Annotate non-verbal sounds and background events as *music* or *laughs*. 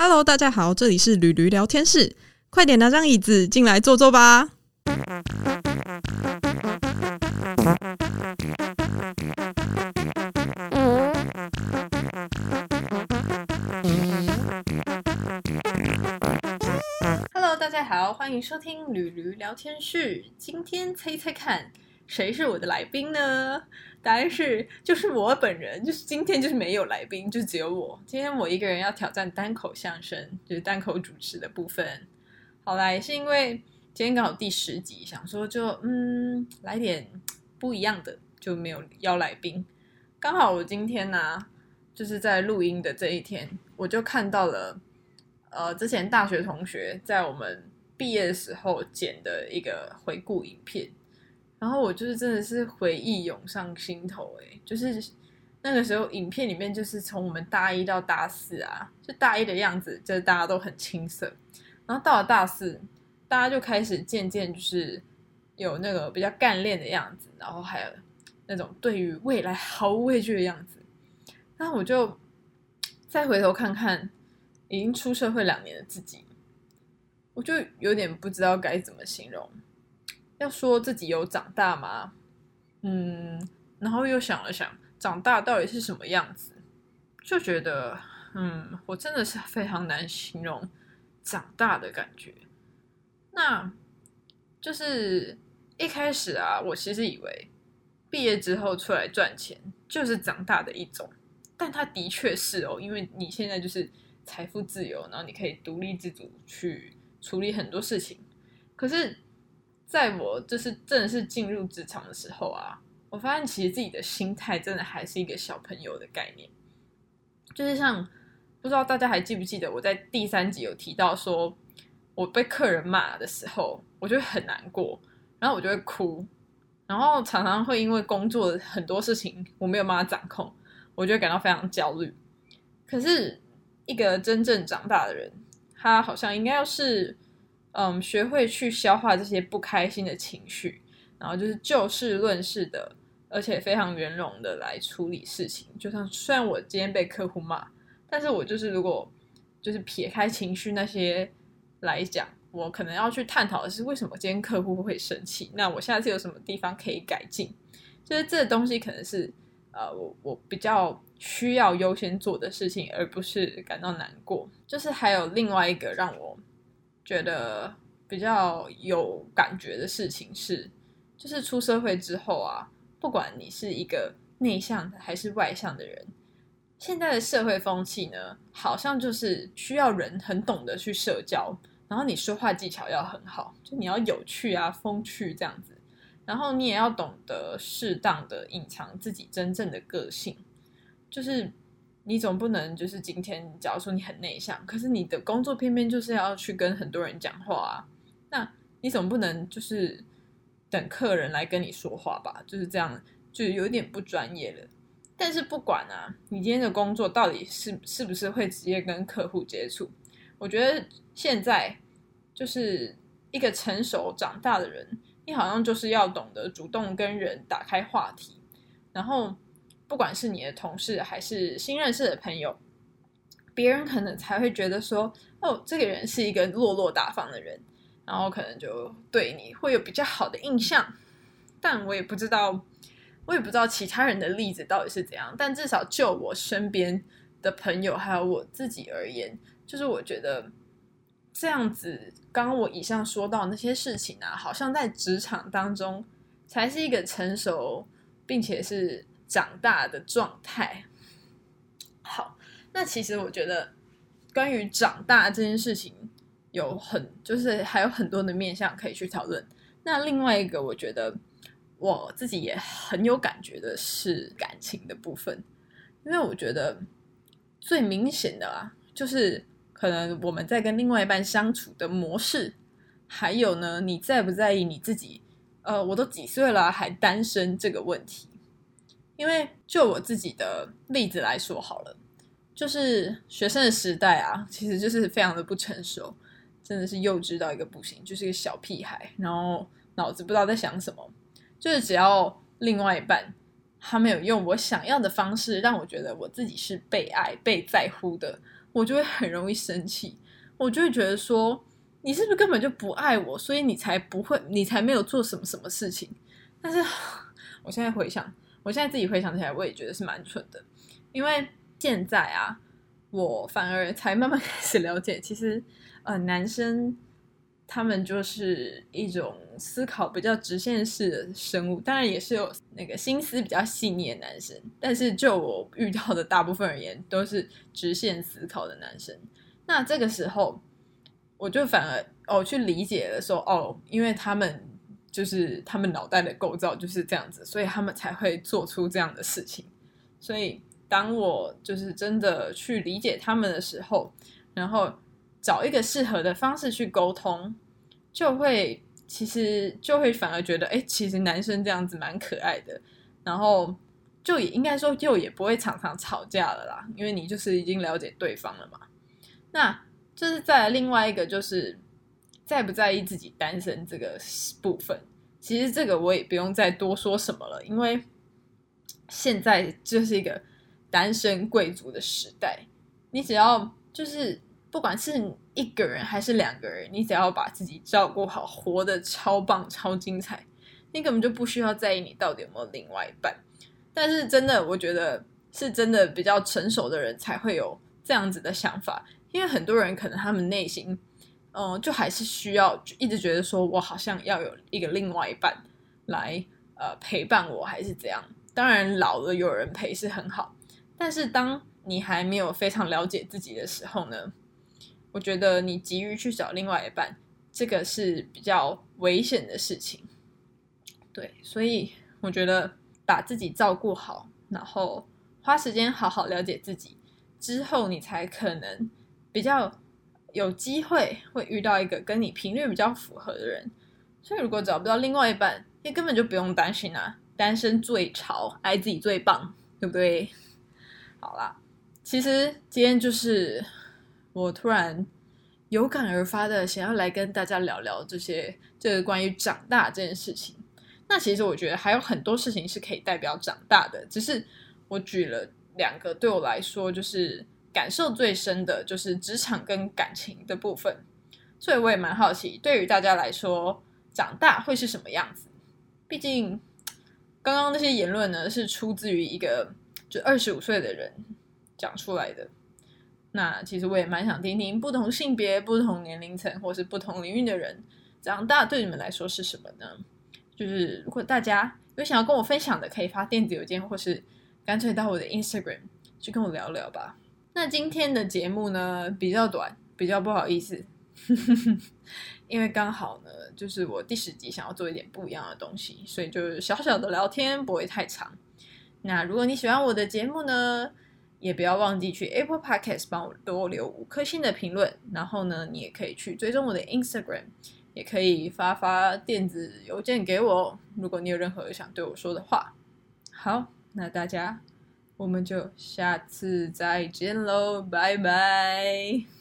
Hello，大家好，这里是驴驴聊天室，快点拿张椅子进来坐坐吧。Hello，大家好，欢迎收听驴驴聊天室。今天猜猜看，谁是我的来宾呢？答案是，就是我本人。就是今天就是没有来宾，就只有我。今天我一个人要挑战单口相声，就是单口主持的部分。好啦，也是因为今天刚好第十集，想说就嗯来点不一样的，就没有邀来宾。刚好我今天呢，就是在录音的这一天，我就看到了呃之前大学同学在我们毕业的时候剪的一个回顾影片。然后我就是真的是回忆涌上心头，哎，就是那个时候影片里面就是从我们大一到大四啊，就大一的样子，就是大家都很青涩，然后到了大四，大家就开始渐渐就是有那个比较干练的样子，然后还有那种对于未来毫无畏惧的样子。那我就再回头看看已经出社会两年的自己，我就有点不知道该怎么形容。要说自己有长大吗？嗯，然后又想了想，长大到底是什么样子，就觉得，嗯，我真的是非常难形容长大的感觉。那就是一开始啊，我其实以为毕业之后出来赚钱就是长大的一种，但它的确是哦，因为你现在就是财富自由，然后你可以独立自主去处理很多事情，可是。在我就是正式进入职场的时候啊，我发现其实自己的心态真的还是一个小朋友的概念，就是像不知道大家还记不记得我在第三集有提到说，我被客人骂的时候，我就很难过，然后我就会哭，然后常常会因为工作的很多事情我没有办法掌控，我就会感到非常焦虑。可是一个真正长大的人，他好像应该要是。嗯，学会去消化这些不开心的情绪，然后就是就事论事的，而且非常圆融的来处理事情。就像虽然我今天被客户骂，但是我就是如果就是撇开情绪那些来讲，我可能要去探讨的是为什么今天客户会生气，那我下次有什么地方可以改进？就是这东西可能是呃我我比较需要优先做的事情，而不是感到难过。就是还有另外一个让我。觉得比较有感觉的事情是，就是出社会之后啊，不管你是一个内向的还是外向的人，现在的社会风气呢，好像就是需要人很懂得去社交，然后你说话技巧要很好，就你要有趣啊、风趣这样子，然后你也要懂得适当的隐藏自己真正的个性，就是。你总不能就是今天，假如说你很内向，可是你的工作偏偏就是要去跟很多人讲话啊，那你总不能就是等客人来跟你说话吧？就是这样，就有点不专业了。但是不管啊，你今天的工作到底是是不是会直接跟客户接触？我觉得现在就是一个成熟长大的人，你好像就是要懂得主动跟人打开话题，然后。不管是你的同事还是新认识的朋友，别人可能才会觉得说，哦，这个人是一个落落大方的人，然后可能就对你会有比较好的印象。但我也不知道，我也不知道其他人的例子到底是怎样。但至少就我身边的朋友还有我自己而言，就是我觉得这样子，刚刚我以上说到那些事情啊，好像在职场当中才是一个成熟，并且是。长大的状态，好，那其实我觉得关于长大这件事情，有很就是还有很多的面向可以去讨论。那另外一个，我觉得我自己也很有感觉的是感情的部分，因为我觉得最明显的啊，就是可能我们在跟另外一半相处的模式，还有呢，你在不在意你自己？呃，我都几岁了还单身这个问题。因为就我自己的例子来说好了，就是学生的时代啊，其实就是非常的不成熟，真的是幼稚到一个不行，就是一个小屁孩，然后脑子不知道在想什么，就是只要另外一半他没有用我想要的方式让我觉得我自己是被爱、被在乎的，我就会很容易生气，我就会觉得说，你是不是根本就不爱我，所以你才不会，你才没有做什么什么事情。但是 *laughs* 我现在回想，我现在自己回想起来，我也觉得是蛮蠢的，因为现在啊，我反而才慢慢开始了解，其实呃，男生。他们就是一种思考比较直线式的生物，当然也是有那个心思比较细腻的男生，但是就我遇到的大部分而言，都是直线思考的男生。那这个时候，我就反而哦去理解了，说哦，因为他们就是他们脑袋的构造就是这样子，所以他们才会做出这样的事情。所以当我就是真的去理解他们的时候，然后。找一个适合的方式去沟通，就会其实就会反而觉得，哎，其实男生这样子蛮可爱的，然后就也应该说，就也不会常常吵架了啦，因为你就是已经了解对方了嘛。那就是在另外一个就是在不在意自己单身这个部分，其实这个我也不用再多说什么了，因为现在就是一个单身贵族的时代，你只要就是。不管是一个人还是两个人，你只要把自己照顾好，活得超棒、超精彩，你根本就不需要在意你到底有没有另外一半。但是真的，我觉得是真的比较成熟的人才会有这样子的想法，因为很多人可能他们内心，嗯，就还是需要一直觉得说我好像要有一个另外一半来呃陪伴我，还是怎样。当然，老了有人陪是很好，但是当你还没有非常了解自己的时候呢？我觉得你急于去找另外一半，这个是比较危险的事情。对，所以我觉得把自己照顾好，然后花时间好好了解自己之后，你才可能比较有机会会遇到一个跟你频率比较符合的人。所以如果找不到另外一半，你根本就不用担心啊，单身最潮，爱自己最棒，对不对？好啦，其实今天就是。我突然有感而发的想要来跟大家聊聊这些，这个关于长大这件事情。那其实我觉得还有很多事情是可以代表长大的，只是我举了两个对我来说就是感受最深的，就是职场跟感情的部分。所以我也蛮好奇，对于大家来说，长大会是什么样子？毕竟刚刚那些言论呢，是出自于一个就二十五岁的人讲出来的。那其实我也蛮想听听不同性别、不同年龄层或是不同领域的人长大对你们来说是什么呢？就是如果大家有想要跟我分享的，可以发电子邮件或是干脆到我的 Instagram 去跟我聊聊吧。那今天的节目呢比较短，比较不好意思，*laughs* 因为刚好呢就是我第十集想要做一点不一样的东西，所以就是小小的聊天不会太长。那如果你喜欢我的节目呢？也不要忘记去 Apple Podcast 帮我多留五颗星的评论，然后呢，你也可以去追踪我的 Instagram，也可以发发电子邮件给我，如果你有任何想对我说的话。好，那大家我们就下次再见喽，拜拜。